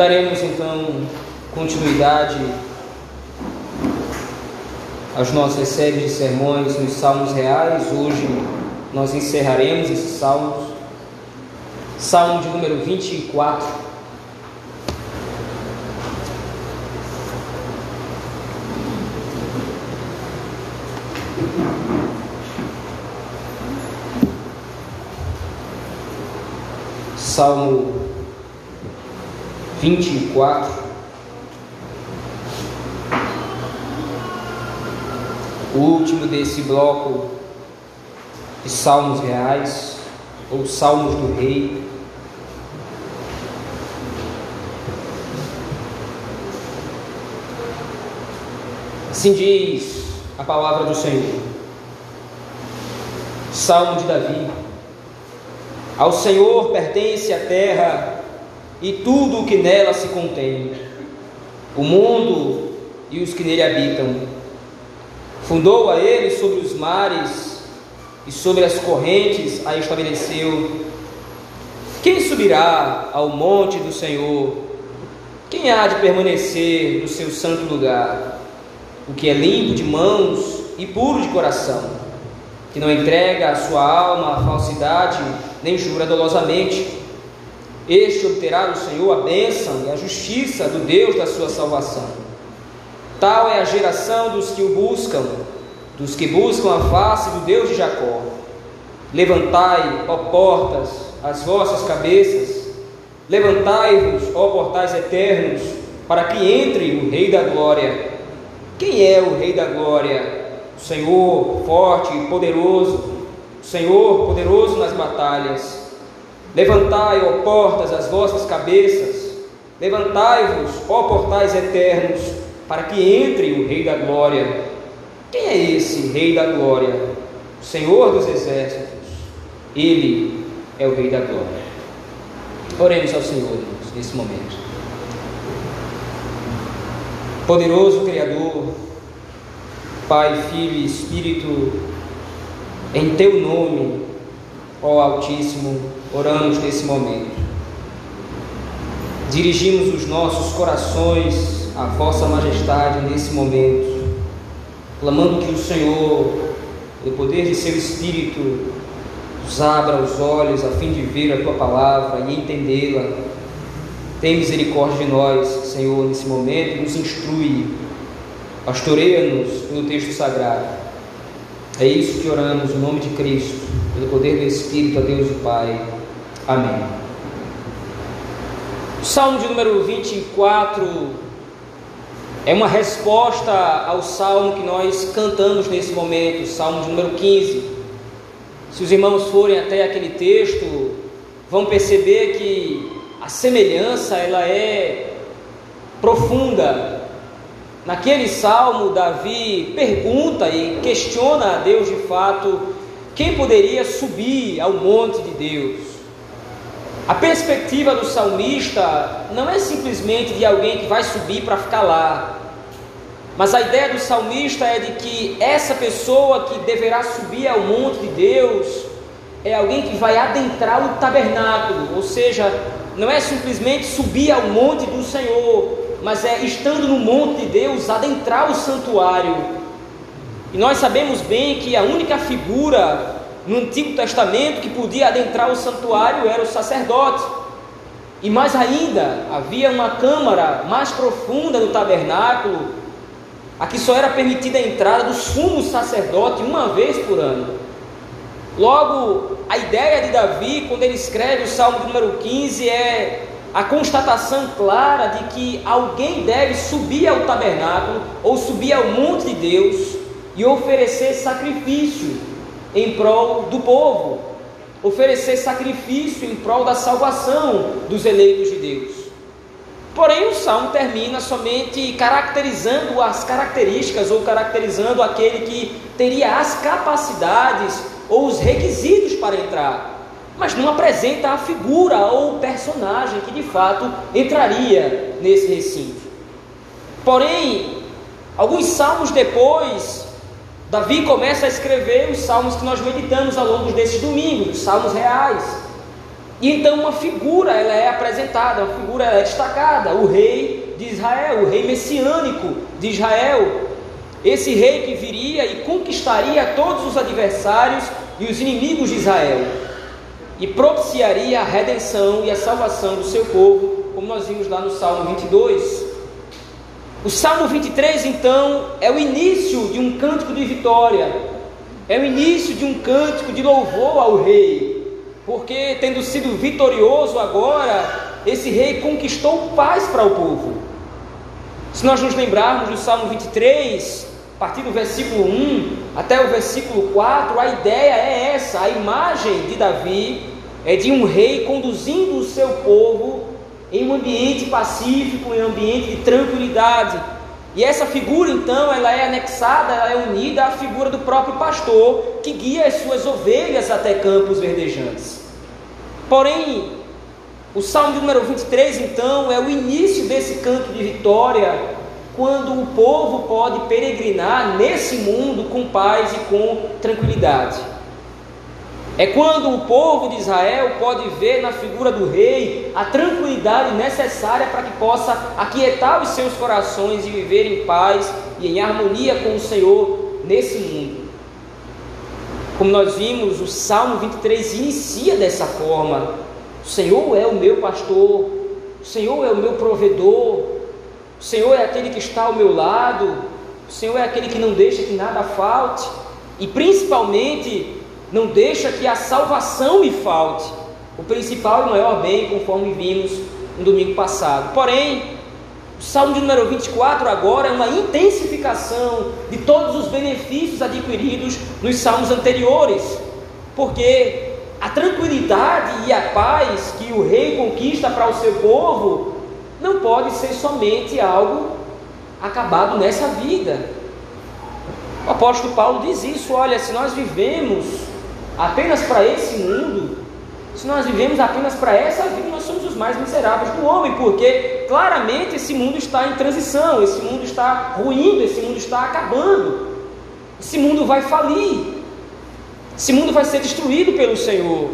Daremos então continuidade às nossas séries de sermões nos Salmos Reais. Hoje nós encerraremos esses salmos. Salmo de número 24. Salmo 24. O último desse bloco de salmos reais, ou salmos do rei. Assim diz a palavra do Senhor. Salmo de Davi. Ao Senhor pertence a terra e tudo o que nela se contém, o mundo e os que nele habitam. Fundou a ele sobre os mares e sobre as correntes a estabeleceu. Quem subirá ao monte do Senhor? Quem há de permanecer no seu santo lugar? O que é limpo de mãos e puro de coração, que não entrega a sua alma à falsidade, nem jura dolosamente este obterá do Senhor a bênção e a justiça do Deus da sua salvação. Tal é a geração dos que o buscam, dos que buscam a face do Deus de Jacó. Levantai, ó portas, as vossas cabeças, levantai-vos, ó portais eternos, para que entre o Rei da Glória. Quem é o Rei da Glória? O Senhor forte e poderoso, o Senhor poderoso nas batalhas. Levantai, ó portas, as vossas cabeças, levantai-vos, ó portais eternos, para que entre o Rei da Glória. Quem é esse Rei da Glória? O Senhor dos Exércitos. Ele é o Rei da Glória. Oremos ao Senhor nesse momento. Poderoso Criador, Pai, Filho e Espírito, em Teu nome, ó Altíssimo, oramos nesse momento. Dirigimos os nossos corações à Vossa Majestade nesse momento, clamando que o Senhor, pelo poder de Seu Espírito, nos abra os olhos a fim de ver a Tua palavra e entendê-la. Tem misericórdia de nós, Senhor, nesse momento, nos instrui. Pastoreia-nos pelo texto sagrado. É isso que oramos, em nome de Cristo, pelo poder do Espírito, a Deus o Pai. Amém. O Salmo de número 24 é uma resposta ao salmo que nós cantamos nesse momento, o Salmo de número 15. Se os irmãos forem até aquele texto, vão perceber que a semelhança ela é profunda. Naquele salmo, Davi pergunta e questiona a Deus de fato quem poderia subir ao monte de Deus. A perspectiva do salmista não é simplesmente de alguém que vai subir para ficar lá, mas a ideia do salmista é de que essa pessoa que deverá subir ao monte de Deus é alguém que vai adentrar o tabernáculo, ou seja, não é simplesmente subir ao monte do Senhor, mas é estando no monte de Deus, adentrar o santuário. E nós sabemos bem que a única figura no Antigo Testamento que podia adentrar o santuário era o sacerdote. E mais ainda, havia uma câmara mais profunda no tabernáculo, a que só era permitida a entrada do sumo sacerdote uma vez por ano. Logo, a ideia de Davi, quando ele escreve o Salmo número 15, é a constatação clara de que alguém deve subir ao tabernáculo ou subir ao monte de Deus e oferecer sacrifício em prol do povo, oferecer sacrifício em prol da salvação dos eleitos de Deus. Porém, o salmo termina somente caracterizando as características ou caracterizando aquele que teria as capacidades ou os requisitos para entrar, mas não apresenta a figura ou o personagem que de fato entraria nesse recinto. Porém, alguns salmos depois, Davi começa a escrever os salmos que nós meditamos ao longo desses domingos, os salmos reais. E então uma figura ela é apresentada, uma figura é destacada, o rei de Israel, o rei messiânico de Israel. Esse rei que viria e conquistaria todos os adversários e os inimigos de Israel. E propiciaria a redenção e a salvação do seu povo, como nós vimos lá no Salmo 22. O Salmo 23, então, é o início de um cântico de vitória, é o início de um cântico de louvor ao rei. Porque tendo sido vitorioso agora, esse rei conquistou paz para o povo. Se nós nos lembrarmos do Salmo 23, a partir do versículo 1 até o versículo 4, a ideia é essa: a imagem de Davi é de um rei conduzindo o seu povo em um ambiente pacífico, em um ambiente de tranquilidade. E essa figura, então, ela é anexada, ela é unida à figura do próprio pastor que guia as suas ovelhas até campos verdejantes. Porém, o Salmo número 23, então, é o início desse canto de vitória, quando o povo pode peregrinar nesse mundo com paz e com tranquilidade. É quando o povo de Israel pode ver na figura do rei a tranquilidade necessária para que possa aquietar os seus corações e viver em paz e em harmonia com o Senhor nesse mundo. Como nós vimos, o Salmo 23 inicia dessa forma: O Senhor é o meu pastor, o Senhor é o meu provedor, o Senhor é aquele que está ao meu lado, o Senhor é aquele que não deixa que nada falte, e principalmente não deixa que a salvação me falte. O principal e maior bem, conforme vimos no domingo passado. Porém, o Salmo de número 24 agora é uma intensificação de todos os benefícios adquiridos nos salmos anteriores, porque a tranquilidade e a paz que o rei conquista para o seu povo não pode ser somente algo acabado nessa vida. O apóstolo Paulo diz isso: olha, se nós vivemos apenas para esse mundo, se nós vivemos apenas para essa vida, nós somos os mais miseráveis do homem, porque claramente esse mundo está em transição, esse mundo está ruindo, esse mundo está acabando, esse mundo vai falir, esse mundo vai ser destruído pelo Senhor,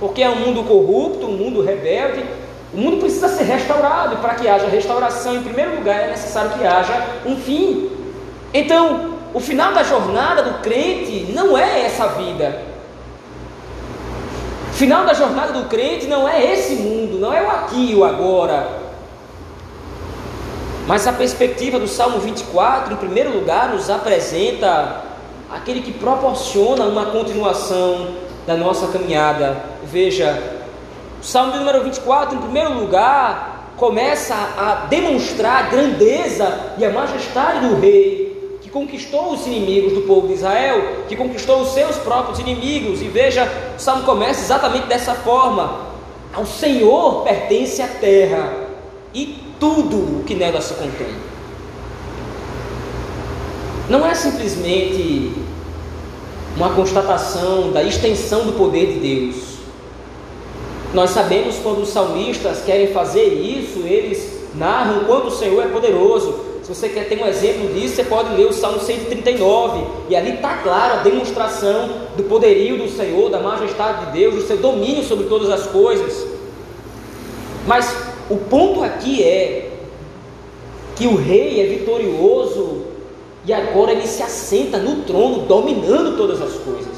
porque é um mundo corrupto, um mundo rebelde. O mundo precisa ser restaurado, e para que haja restauração, em primeiro lugar, é necessário que haja um fim. Então, o final da jornada do crente não é essa vida, final da jornada do crente não é esse mundo, não é o aqui e o agora. Mas a perspectiva do Salmo 24, em primeiro lugar, nos apresenta aquele que proporciona uma continuação da nossa caminhada. Veja, o Salmo número 24, em primeiro lugar, começa a demonstrar a grandeza e a majestade do rei conquistou os inimigos do povo de Israel, que conquistou os seus próprios inimigos. E veja, o salmo começa exatamente dessa forma: Ao Senhor pertence a terra e tudo o que nela se contém. Não é simplesmente uma constatação da extensão do poder de Deus. Nós sabemos quando os salmistas querem fazer isso, eles narram quando o Senhor é poderoso, se você quer ter um exemplo disso, você pode ler o Salmo 139, e ali está clara a demonstração do poderio do Senhor, da majestade de Deus, do seu domínio sobre todas as coisas. Mas o ponto aqui é que o rei é vitorioso e agora ele se assenta no trono, dominando todas as coisas.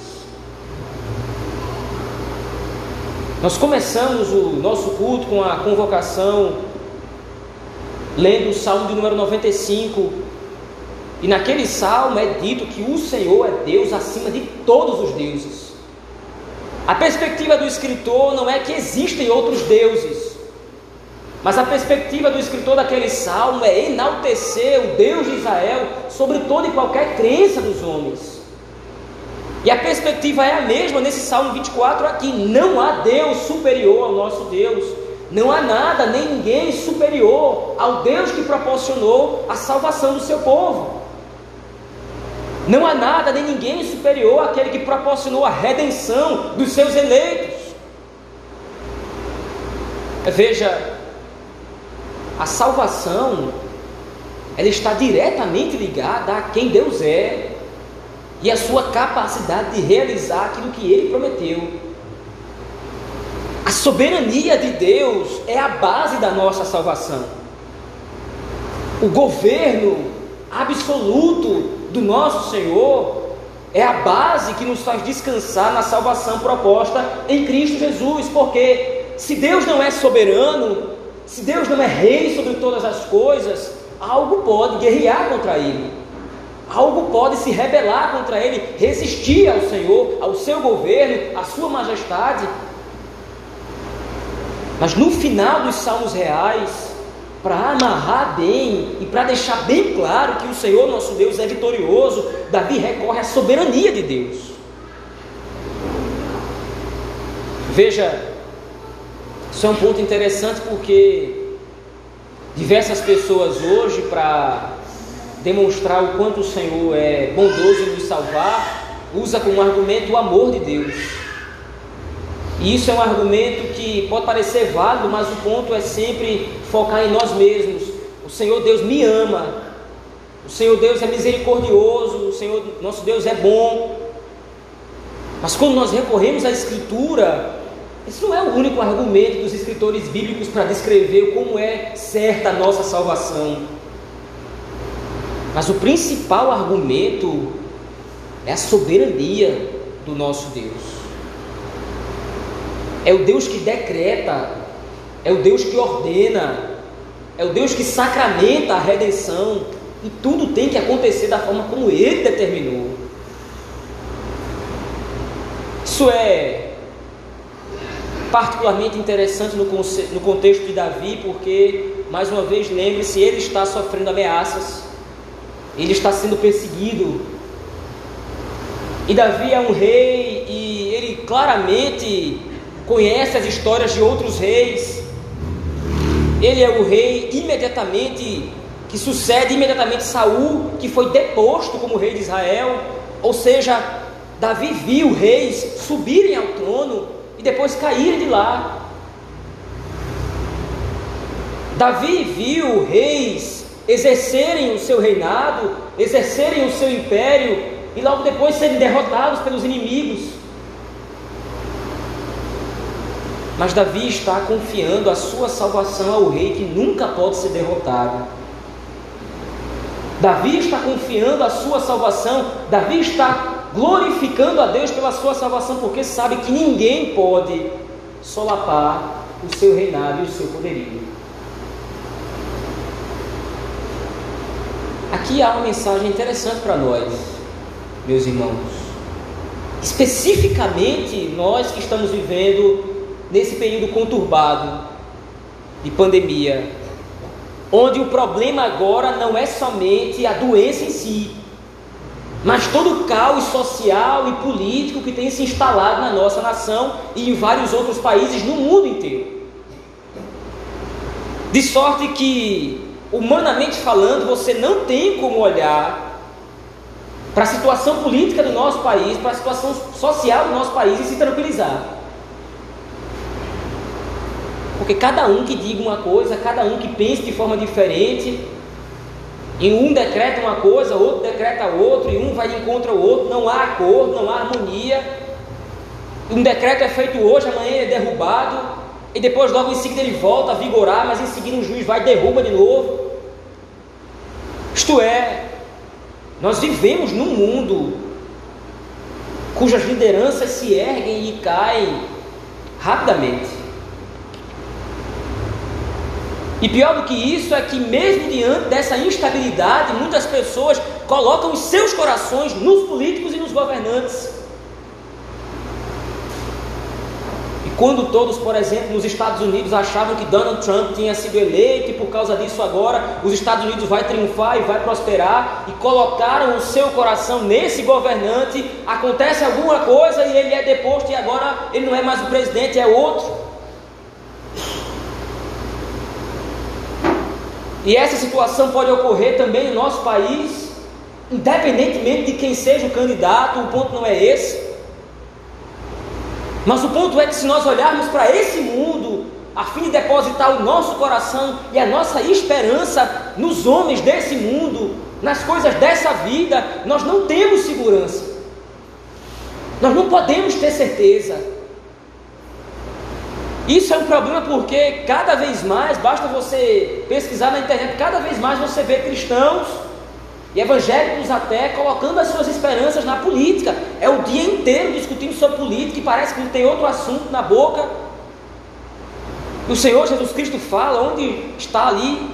Nós começamos o nosso culto com a convocação lendo o Salmo de número 95. E naquele salmo é dito que o Senhor é Deus acima de todos os deuses. A perspectiva do escritor não é que existem outros deuses, mas a perspectiva do escritor daquele salmo é enaltecer o Deus de Israel sobre toda e qualquer crença dos homens. E a perspectiva é a mesma nesse Salmo 24 aqui: não há Deus superior ao nosso Deus. Não há nada nem ninguém superior ao Deus que proporcionou a salvação do seu povo. Não há nada nem ninguém superior àquele que proporcionou a redenção dos seus eleitos. Veja, a salvação ela está diretamente ligada a quem Deus é e a sua capacidade de realizar aquilo que ele prometeu. A soberania de Deus é a base da nossa salvação. O governo absoluto do nosso Senhor é a base que nos faz descansar na salvação proposta em Cristo Jesus, porque se Deus não é soberano, se Deus não é rei sobre todas as coisas, algo pode guerrear contra ele, algo pode se rebelar contra ele, resistir ao Senhor, ao seu governo, à sua majestade. Mas no final dos salmos reais, para amarrar bem e para deixar bem claro que o Senhor nosso Deus é vitorioso, Davi recorre à soberania de Deus. Veja, isso é um ponto interessante porque diversas pessoas hoje, para demonstrar o quanto o Senhor é bondoso em nos salvar, usa como argumento o amor de Deus. E isso é um argumento que pode parecer válido, mas o ponto é sempre focar em nós mesmos. O Senhor Deus me ama. O Senhor Deus é misericordioso, o Senhor nosso Deus é bom. Mas quando nós recorremos à Escritura, esse não é o único argumento dos escritores bíblicos para descrever como é certa a nossa salvação. Mas o principal argumento é a soberania do nosso Deus é o Deus que decreta, é o Deus que ordena, é o Deus que sacramenta a redenção, e tudo tem que acontecer da forma como Ele determinou. Isso é particularmente interessante no, contexto de Davi, porque, mais uma vez, lembre-se, ele está sofrendo ameaças, ele está sendo perseguido. E Davi é um rei e ele claramente conhece as histórias de outros reis. Ele é o rei imediatamente que sucede imediatamente Saul, que foi deposto como rei de Israel. Ou seja, Davi viu reis subirem ao trono e depois caírem de lá. Davi viu reis exercerem o seu reinado, exercerem o seu império e logo depois serem derrotados pelos inimigos. Mas Davi está confiando a sua salvação ao rei que nunca pode ser derrotado. Davi está confiando a sua salvação, Davi está glorificando a Deus pela sua salvação, porque sabe que ninguém pode solapar o seu reinado e o seu poderio. Aqui há uma mensagem interessante para nós, meus irmãos. Especificamente nós que estamos vivendo nesse período conturbado de pandemia, onde o problema agora não é somente a doença em si, mas todo o caos social e político que tem se instalado na nossa nação e em vários outros países no mundo inteiro. De sorte que, humanamente falando, você não tem como olhar para a situação política do nosso país, para a situação social do nosso país e se tranquilizar. Porque cada um que diga uma coisa, cada um que pense de forma diferente, e um decreta uma coisa, outro decreta outra, e um vai de encontro ao outro, não há acordo, não há harmonia. Um decreto é feito hoje, amanhã ele é derrubado, e depois logo em seguida ele volta a vigorar, mas em seguida o juiz vai e derruba de novo. Isto é, nós vivemos num mundo cujas lideranças se erguem e caem rapidamente. E pior do que isso é que, mesmo diante dessa instabilidade, muitas pessoas colocam os seus corações nos políticos e nos governantes. E quando todos, por exemplo, nos Estados Unidos achavam que Donald Trump tinha sido eleito e por causa disso agora os Estados Unidos vai triunfar e vai prosperar, e colocaram o seu coração nesse governante, acontece alguma coisa e ele é deposto e agora ele não é mais o presidente, é outro. E essa situação pode ocorrer também no nosso país, independentemente de quem seja o candidato, o ponto não é esse. Mas o ponto é que se nós olharmos para esse mundo, a fim de depositar o nosso coração e a nossa esperança nos homens desse mundo, nas coisas dessa vida, nós não temos segurança. Nós não podemos ter certeza. Isso é um problema porque cada vez mais, basta você pesquisar na internet, cada vez mais você vê cristãos e evangélicos até colocando as suas esperanças na política. É o dia inteiro discutindo sobre política e parece que não tem outro assunto na boca. O Senhor Jesus Cristo fala: onde está ali,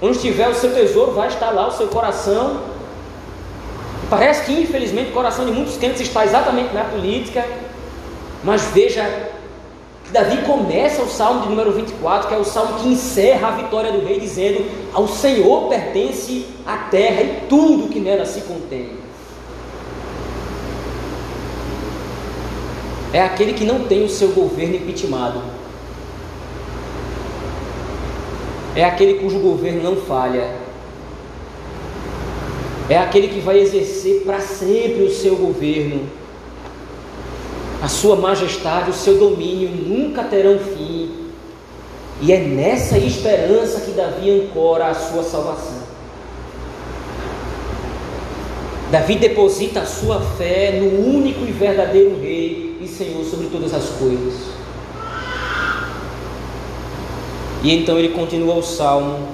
onde estiver o seu tesouro, vai estar lá o seu coração. Parece que infelizmente o coração de muitos crentes está exatamente na política, mas veja Davi começa o salmo de número 24, que é o salmo que encerra a vitória do rei, dizendo: Ao Senhor pertence a terra e tudo que nela se contém. É aquele que não tem o seu governo impeachmentado. É aquele cujo governo não falha. É aquele que vai exercer para sempre o seu governo a sua majestade, o seu domínio nunca terão fim. E é nessa esperança que Davi ancora a sua salvação. Davi deposita a sua fé no único e verdadeiro Rei e Senhor sobre todas as coisas. E então ele continua o salmo.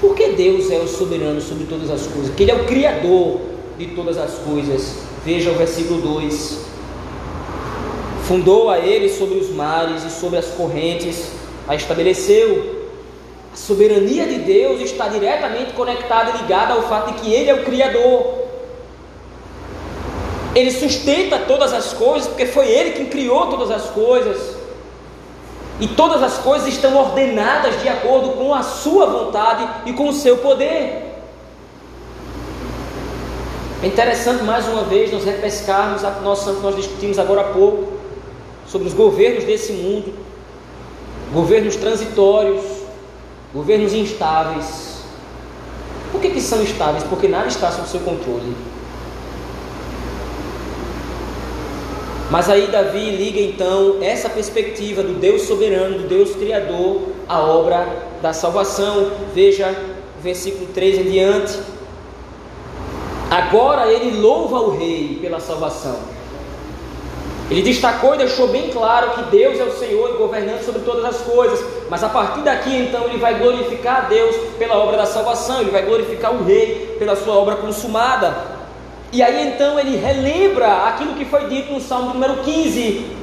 Porque Deus é o soberano sobre todas as coisas, que Ele é o Criador de todas as coisas. Veja o versículo 2. Fundou a ele sobre os mares e sobre as correntes, a estabeleceu. A soberania de Deus está diretamente conectada e ligada ao fato de que Ele é o Criador. Ele sustenta todas as coisas, porque foi Ele quem criou todas as coisas. E todas as coisas estão ordenadas de acordo com a Sua vontade e com o seu poder. É interessante mais uma vez nós repescarmos a nossa que nós discutimos agora há pouco sobre os governos desse mundo, governos transitórios, governos instáveis. Por que, que são instáveis? Porque nada está sob seu controle. Mas aí Davi liga então essa perspectiva do Deus soberano, do Deus criador, à obra da salvação. Veja o versículo 3 em diante. Agora ele louva o rei pela salvação. Ele destacou e deixou bem claro que Deus é o Senhor e governante sobre todas as coisas. Mas a partir daqui, então, ele vai glorificar a Deus pela obra da salvação, ele vai glorificar o Rei pela sua obra consumada. E aí, então, ele relembra aquilo que foi dito no Salmo número 15: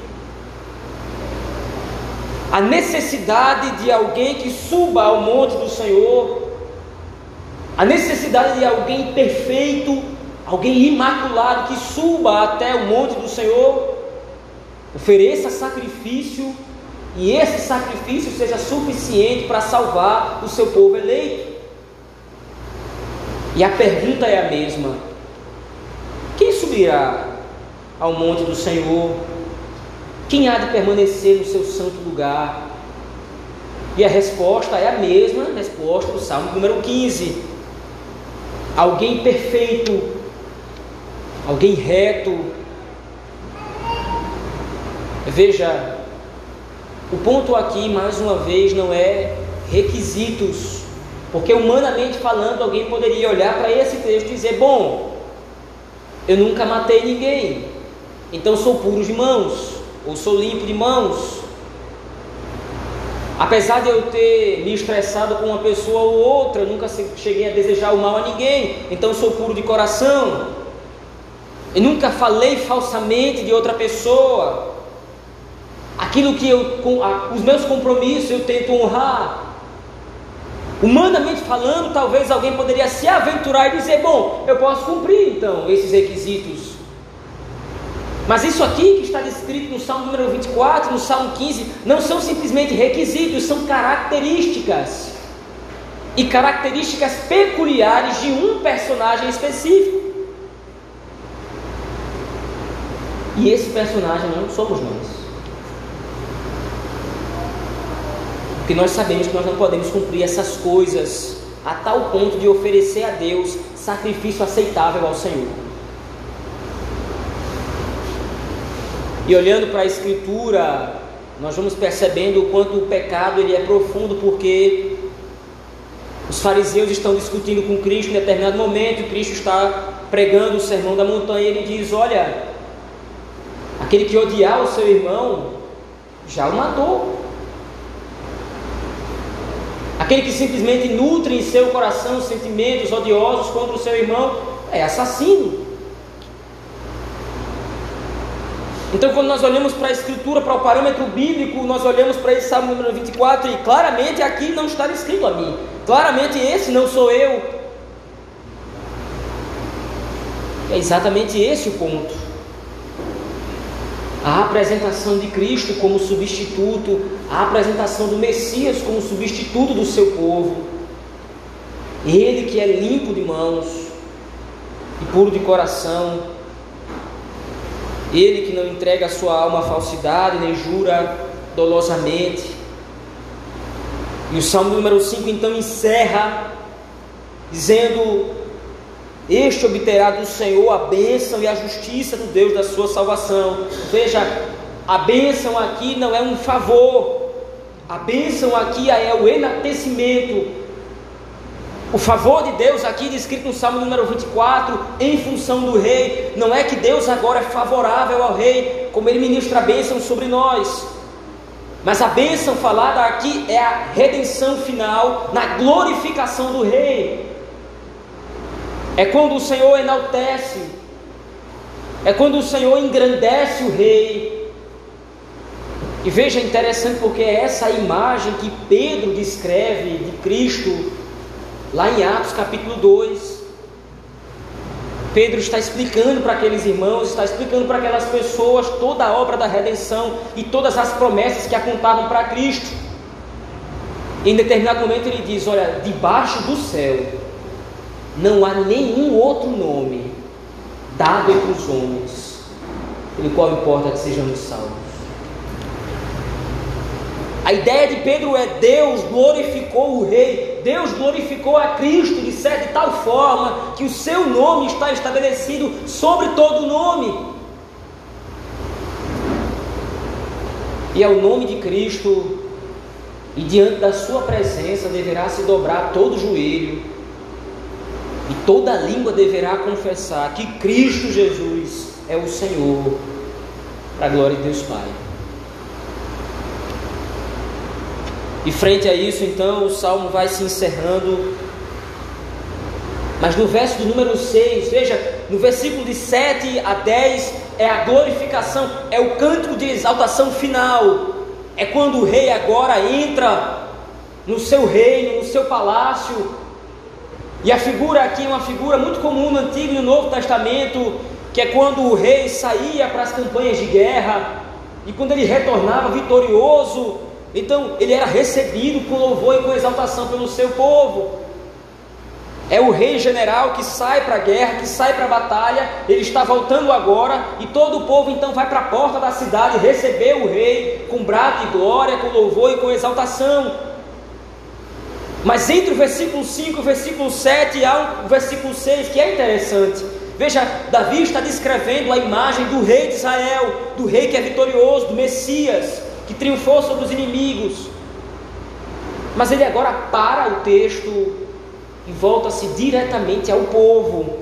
a necessidade de alguém que suba ao monte do Senhor, a necessidade de alguém perfeito, alguém imaculado que suba até o monte do Senhor Ofereça sacrifício e esse sacrifício seja suficiente para salvar o seu povo eleito. E a pergunta é a mesma: quem subirá ao monte do Senhor? Quem há de permanecer no seu santo lugar? E a resposta é a mesma resposta do Salmo número 15. Alguém perfeito, alguém reto, Veja, o ponto aqui, mais uma vez, não é requisitos, porque humanamente falando, alguém poderia olhar para esse texto e dizer: Bom, eu nunca matei ninguém, então sou puro de mãos, ou sou limpo de mãos. Apesar de eu ter me estressado com uma pessoa ou outra, nunca cheguei a desejar o mal a ninguém, então sou puro de coração. Eu nunca falei falsamente de outra pessoa, aquilo que eu, com, a, os meus compromissos eu tento honrar. Humanamente falando, talvez alguém poderia se aventurar e dizer: Bom, eu posso cumprir então esses requisitos. Mas isso aqui que está descrito no Salmo número 24, no Salmo 15, não são simplesmente requisitos, são características. E características peculiares de um personagem específico. E esse personagem não somos nós. Porque nós sabemos que nós não podemos cumprir essas coisas a tal ponto de oferecer a Deus sacrifício aceitável ao Senhor. E olhando para a Escritura, nós vamos percebendo o quanto o pecado ele é profundo, porque os fariseus estão discutindo com Cristo em determinado momento, Cristo está pregando o sermão da montanha e ele diz: Olha, aquele que odiar o seu irmão já o matou. Aquele que simplesmente nutre em seu coração sentimentos odiosos contra o seu irmão é assassino. Então, quando nós olhamos para a Escritura, para o parâmetro bíblico, nós olhamos para esse Salmo número 24 e claramente aqui não está escrito a mim. Claramente esse não sou eu. É exatamente esse o ponto. A apresentação de Cristo como substituto, a apresentação do Messias como substituto do seu povo. Ele que é limpo de mãos e puro de coração, ele que não entrega a sua alma à falsidade, nem jura dolosamente. E o Salmo número 5 então encerra dizendo: Este obterá do Senhor a bênção e a justiça do Deus da sua salvação. Veja, a bênção aqui não é um favor, a bênção aqui é o enaltecimento, o favor de Deus aqui descrito no Salmo número 24, em função do rei, não é que Deus agora é favorável ao rei, como ele ministra a bênção sobre nós. Mas a bênção falada aqui é a redenção final na glorificação do rei. É quando o Senhor enaltece, é quando o Senhor engrandece o rei. E veja interessante porque é essa imagem que Pedro descreve de Cristo Lá em Atos capítulo 2, Pedro está explicando para aqueles irmãos, está explicando para aquelas pessoas toda a obra da redenção e todas as promessas que apontavam para Cristo. Em determinado momento ele diz: Olha, debaixo do céu não há nenhum outro nome dado entre os homens, pelo qual importa que sejamos salvos. A ideia de Pedro é Deus glorificou o rei, Deus glorificou a Cristo de, de tal forma que o seu nome está estabelecido sobre todo nome. E ao nome de Cristo, e diante da sua presença deverá se dobrar todo o joelho, e toda língua deverá confessar que Cristo Jesus é o Senhor, para a glória de Deus Pai. E frente a isso, então, o salmo vai se encerrando. Mas no verso do número 6, veja, no versículo de 7 a 10, é a glorificação, é o cântico de exaltação final. É quando o rei agora entra no seu reino, no seu palácio. E a figura aqui é uma figura muito comum no Antigo e no Novo Testamento, que é quando o rei saía para as campanhas de guerra, e quando ele retornava vitorioso, então ele era recebido com louvor e com exaltação pelo seu povo. É o rei general que sai para a guerra, que sai para a batalha, ele está voltando agora, e todo o povo então vai para a porta da cidade receber o rei com brado de glória, com louvor e com exaltação. Mas entre o versículo 5 e o versículo 7 há o versículo 6 que é interessante. Veja, Davi está descrevendo a imagem do rei de Israel, do rei que é vitorioso, do Messias que triunfou sobre os inimigos. Mas ele agora para o texto e volta-se diretamente ao povo.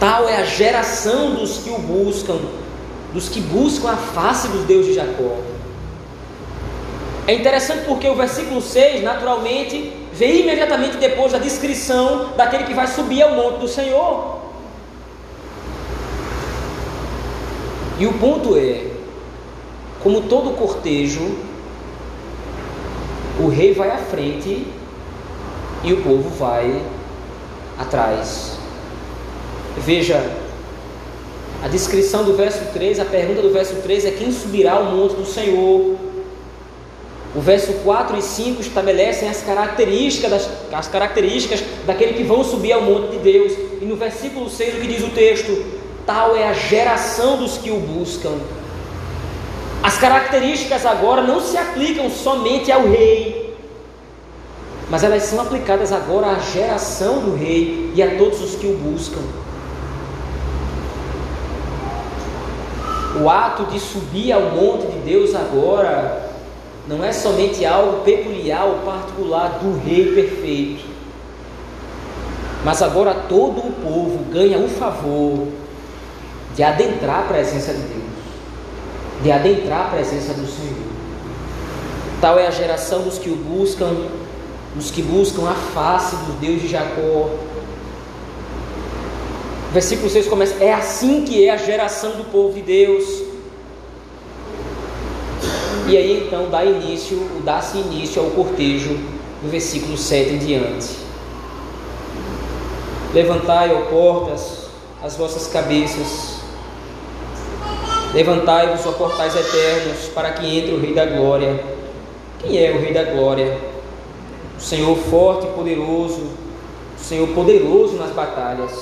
Tal é a geração dos que o buscam, dos que buscam a face do Deus de Jacó. É interessante porque o versículo 6, naturalmente, vem imediatamente depois da descrição daquele que vai subir ao monte do Senhor. E o ponto é: como todo cortejo, o rei vai à frente e o povo vai atrás. Veja, a descrição do verso 3, a pergunta do verso 3 é quem subirá ao monte do Senhor. O verso 4 e 5 estabelecem as características, das, as características daquele que vão subir ao monte de Deus. E no versículo 6 o que diz o texto? Tal é a geração dos que o buscam. As características agora não se aplicam somente ao rei, mas elas são aplicadas agora à geração do rei e a todos os que o buscam. O ato de subir ao monte de Deus agora não é somente algo peculiar ou particular do rei perfeito, mas agora todo o povo ganha o favor de adentrar a presença de Deus. de adentrar a presença do Senhor. Tal é a geração dos que o buscam, dos que buscam a face do Deus de Jacó. Versículo 6 começa: É assim que é a geração do povo de Deus. E aí então dá início, dá-se início ao cortejo do versículo 7 em diante. Levantai, ó portas, as vossas cabeças. Levantai-vos, ó portais eternos, para que entre o Rei da Glória. Quem é o Rei da Glória? O Senhor forte e poderoso, o Senhor poderoso nas batalhas.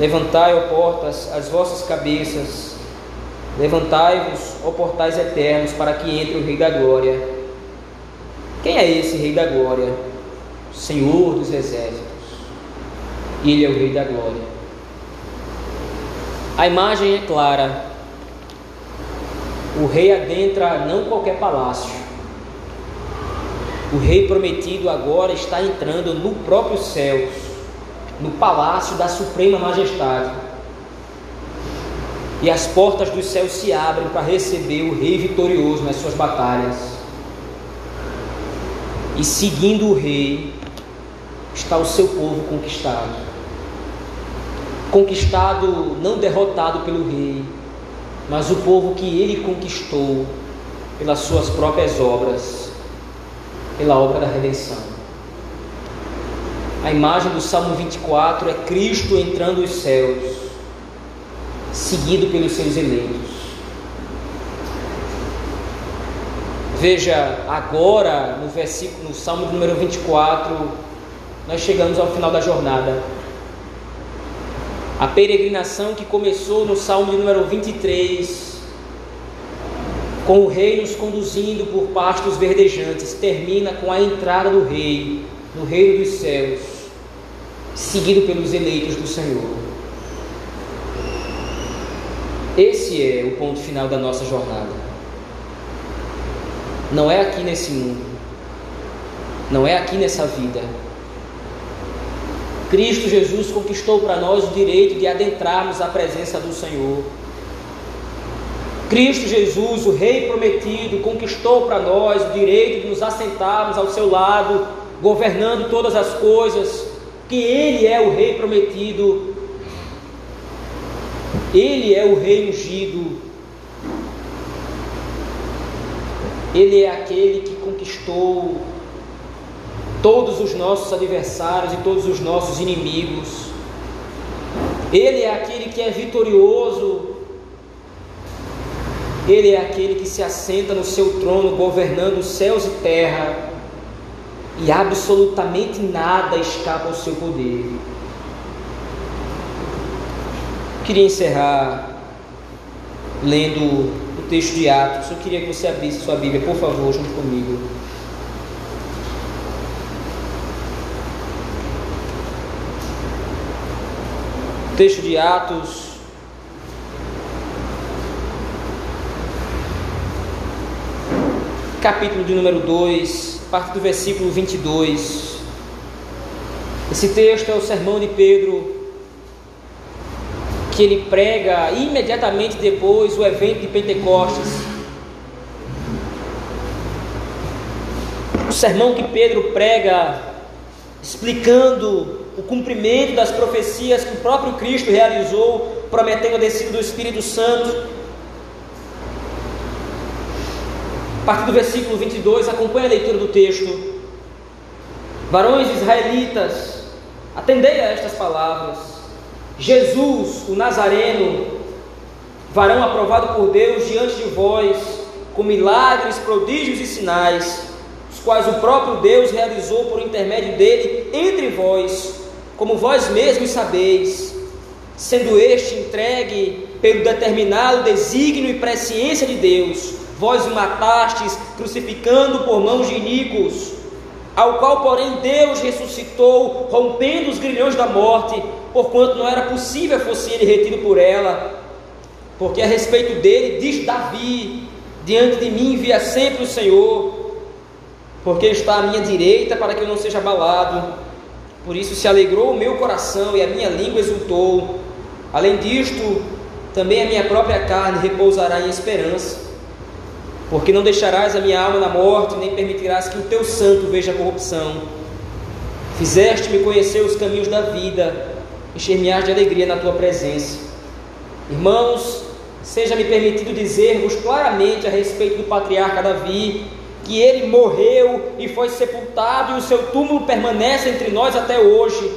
Levantai, ó portas, as vossas cabeças Levantai-vos, ó portais eternos, para que entre o Rei da Glória. Quem é esse Rei da Glória? Senhor dos Exércitos. Ele é o Rei da Glória. A imagem é clara. O rei adentra não qualquer palácio. O rei prometido agora está entrando no próprio céu, no palácio da suprema majestade e as portas dos céus se abrem para receber o rei vitorioso nas suas batalhas. E seguindo o rei está o seu povo conquistado. Conquistado, não derrotado pelo rei, mas o povo que ele conquistou pelas suas próprias obras, pela obra da redenção. A imagem do Salmo 24 é Cristo entrando os céus seguido pelos seus eleitos. Veja, agora no versículo, no Salmo número 24, nós chegamos ao final da jornada. A peregrinação que começou no Salmo número 23, com o rei nos conduzindo por pastos verdejantes, termina com a entrada do rei no reino dos céus, seguido pelos eleitos do Senhor. Esse é o ponto final da nossa jornada. Não é aqui nesse mundo, não é aqui nessa vida. Cristo Jesus conquistou para nós o direito de adentrarmos a presença do Senhor. Cristo Jesus, o Rei prometido, conquistou para nós o direito de nos assentarmos ao seu lado, governando todas as coisas, que Ele é o Rei prometido ele é o rei ungido. Ele é aquele que conquistou todos os nossos adversários e todos os nossos inimigos. Ele é aquele que é vitorioso. Ele é aquele que se assenta no seu trono, governando céus e terra, e absolutamente nada escapa ao seu poder. Queria encerrar lendo o texto de Atos. Eu queria que você abrisse sua Bíblia, por favor, junto comigo. Texto de Atos. Capítulo de número 2, parte do versículo 22. Esse texto é o sermão de Pedro que ele prega imediatamente depois o evento de Pentecostes. O sermão que Pedro prega explicando o cumprimento das profecias que o próprio Cristo realizou, prometendo a descida do Espírito Santo. A partir do versículo 22, acompanhe a leitura do texto. Varões israelitas, atendei a estas palavras. Jesus, o Nazareno, varão aprovado por Deus diante de vós, com milagres, prodígios e sinais, os quais o próprio Deus realizou por intermédio dele entre vós, como vós mesmos sabeis, sendo este entregue pelo determinado desígnio e presciência de Deus, vós o matastes, crucificando por mãos de iníquos, ao qual, porém, Deus ressuscitou, rompendo os grilhões da morte, porquanto não era possível fosse ele retido por ela, porque a respeito dele diz Davi: diante de mim via sempre o Senhor, porque está à minha direita para que eu não seja abalado. Por isso se alegrou o meu coração e a minha língua exultou. Além disto, também a minha própria carne repousará em esperança. Porque não deixarás a minha alma na morte, nem permitirás que o teu santo veja a corrupção. Fizeste-me conhecer os caminhos da vida, encher-me-ás de alegria na tua presença. Irmãos, seja-me permitido dizer-vos claramente a respeito do patriarca Davi, que ele morreu e foi sepultado, e o seu túmulo permanece entre nós até hoje.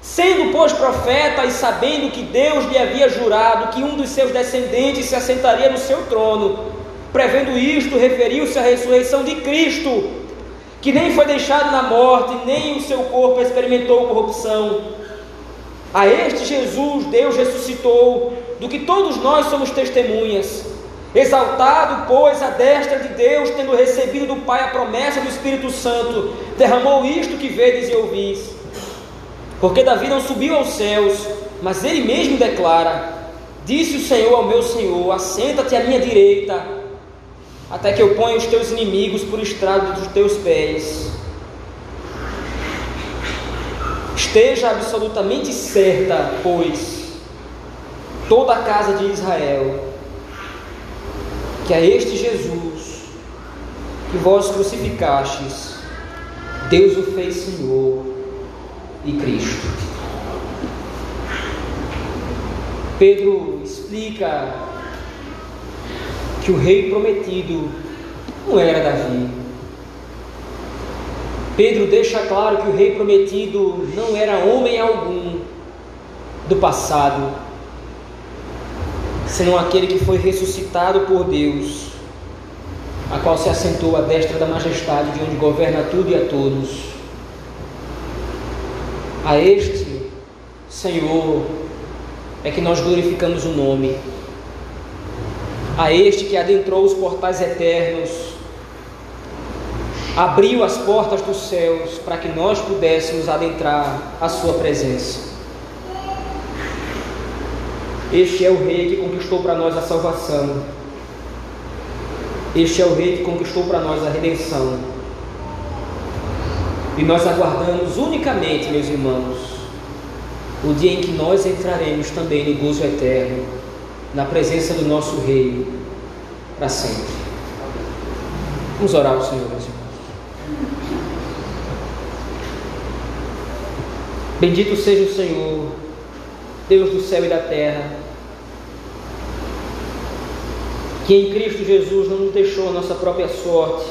Sendo, pois, profeta e sabendo que Deus lhe havia jurado que um dos seus descendentes se assentaria no seu trono, prevendo isto, referiu-se à ressurreição de Cristo, que nem foi deixado na morte, nem o seu corpo experimentou corrupção. A este Jesus Deus ressuscitou, do que todos nós somos testemunhas. Exaltado, pois, a destra de Deus, tendo recebido do Pai a promessa do Espírito Santo, derramou isto que vedes e ouvis. Porque Davi não subiu aos céus, mas ele mesmo declara: Disse o Senhor ao meu Senhor: Assenta-te à minha direita, até que eu ponha os teus inimigos por estrado dos teus pés. Esteja absolutamente certa, pois, toda a casa de Israel, que a este Jesus que vós crucificastes, Deus o fez Senhor e Cristo. Pedro explica que o rei prometido não era Davi. Pedro deixa claro que o rei prometido não era homem algum do passado, senão aquele que foi ressuscitado por Deus, a qual se assentou à destra da majestade, de onde governa tudo e a todos. A este Senhor é que nós glorificamos o nome. A este que adentrou os portais eternos, abriu as portas dos céus para que nós pudéssemos adentrar a Sua presença. Este é o Rei que conquistou para nós a salvação. Este é o Rei que conquistou para nós a redenção. E nós aguardamos unicamente, meus irmãos, o dia em que nós entraremos também no gozo eterno, na presença do nosso Rei, para sempre. Vamos orar ao Senhor, meus irmãos. Bendito seja o Senhor, Deus do céu e da terra, que em Cristo Jesus não nos deixou a nossa própria sorte,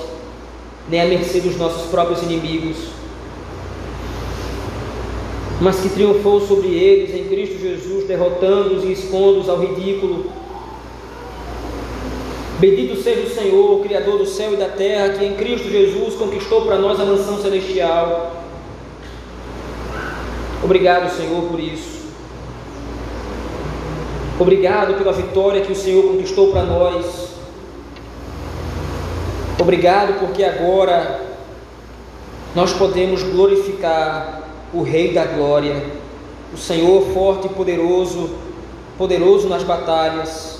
nem a mercê dos nossos próprios inimigos, mas que triunfou sobre eles em Cristo Jesus, derrotando-os e expondo-os ao ridículo. Bendito seja o Senhor, Criador do céu e da terra, que em Cristo Jesus conquistou para nós a mansão celestial. Obrigado, Senhor, por isso. Obrigado pela vitória que o Senhor conquistou para nós. Obrigado porque agora nós podemos glorificar o Rei da Glória, o Senhor forte e poderoso, poderoso nas batalhas.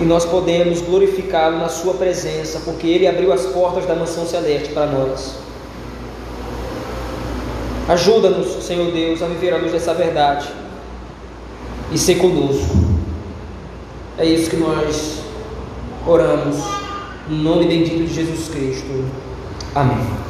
E nós podemos glorificá-lo na Sua presença, porque Ele abriu as portas da mansão celeste para nós. Ajuda-nos, Senhor Deus, a viver a luz dessa verdade e ser conosco. É isso que nós oramos, no nome bendito de Jesus Cristo. Amém.